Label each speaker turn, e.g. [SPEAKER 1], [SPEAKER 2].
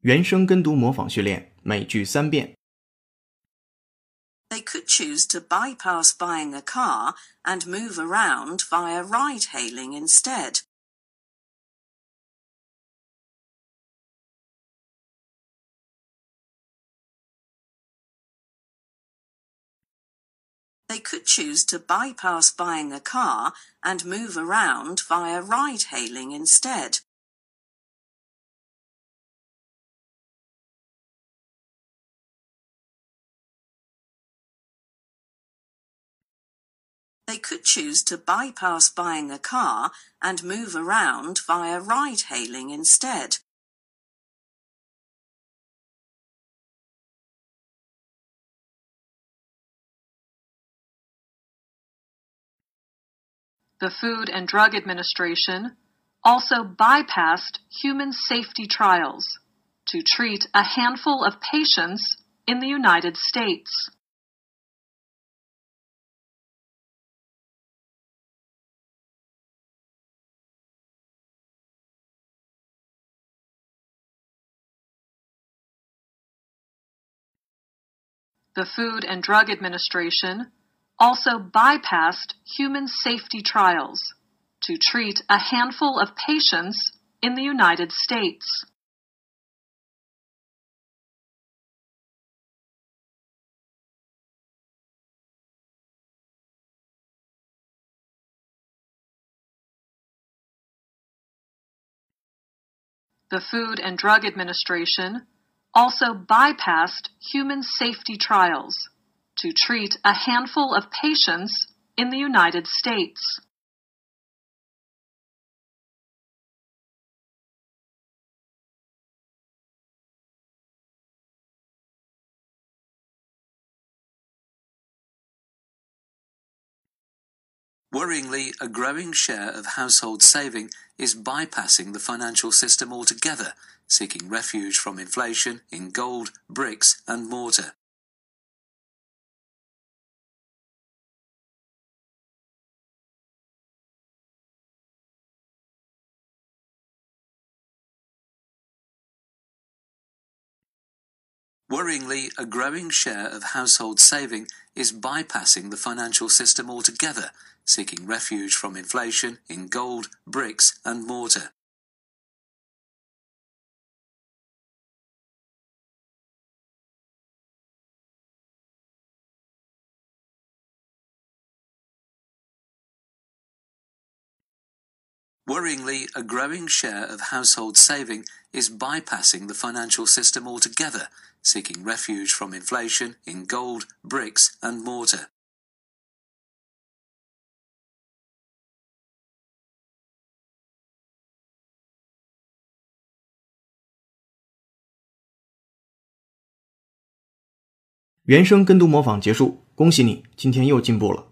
[SPEAKER 1] 原声跟读模仿训练，每句三遍。
[SPEAKER 2] They could choose to bypass buying a car and move around via ride hailing instead. They could choose to bypass buying a car and move around via ride hailing instead. Could choose to bypass buying a car and move around via ride hailing instead.
[SPEAKER 3] The Food and Drug Administration also bypassed human safety trials to treat a handful of patients in the United States. The Food and Drug Administration also bypassed human safety trials to treat a handful of patients in the United States. The Food and Drug Administration also bypassed human safety trials to treat a handful of patients in the United States.
[SPEAKER 4] Worryingly, a growing share of household saving is bypassing the financial system altogether, seeking refuge from inflation in gold, bricks, and mortar. Worryingly, a growing share of household saving is bypassing the financial system altogether, seeking refuge from inflation in gold, bricks, and mortar. Worryingly, a growing share of household saving is bypassing the financial system altogether, seeking refuge from inflation in gold, bricks, and mortar.《
[SPEAKER 1] 原声跟读模仿》结束，恭喜你，今天又进步了。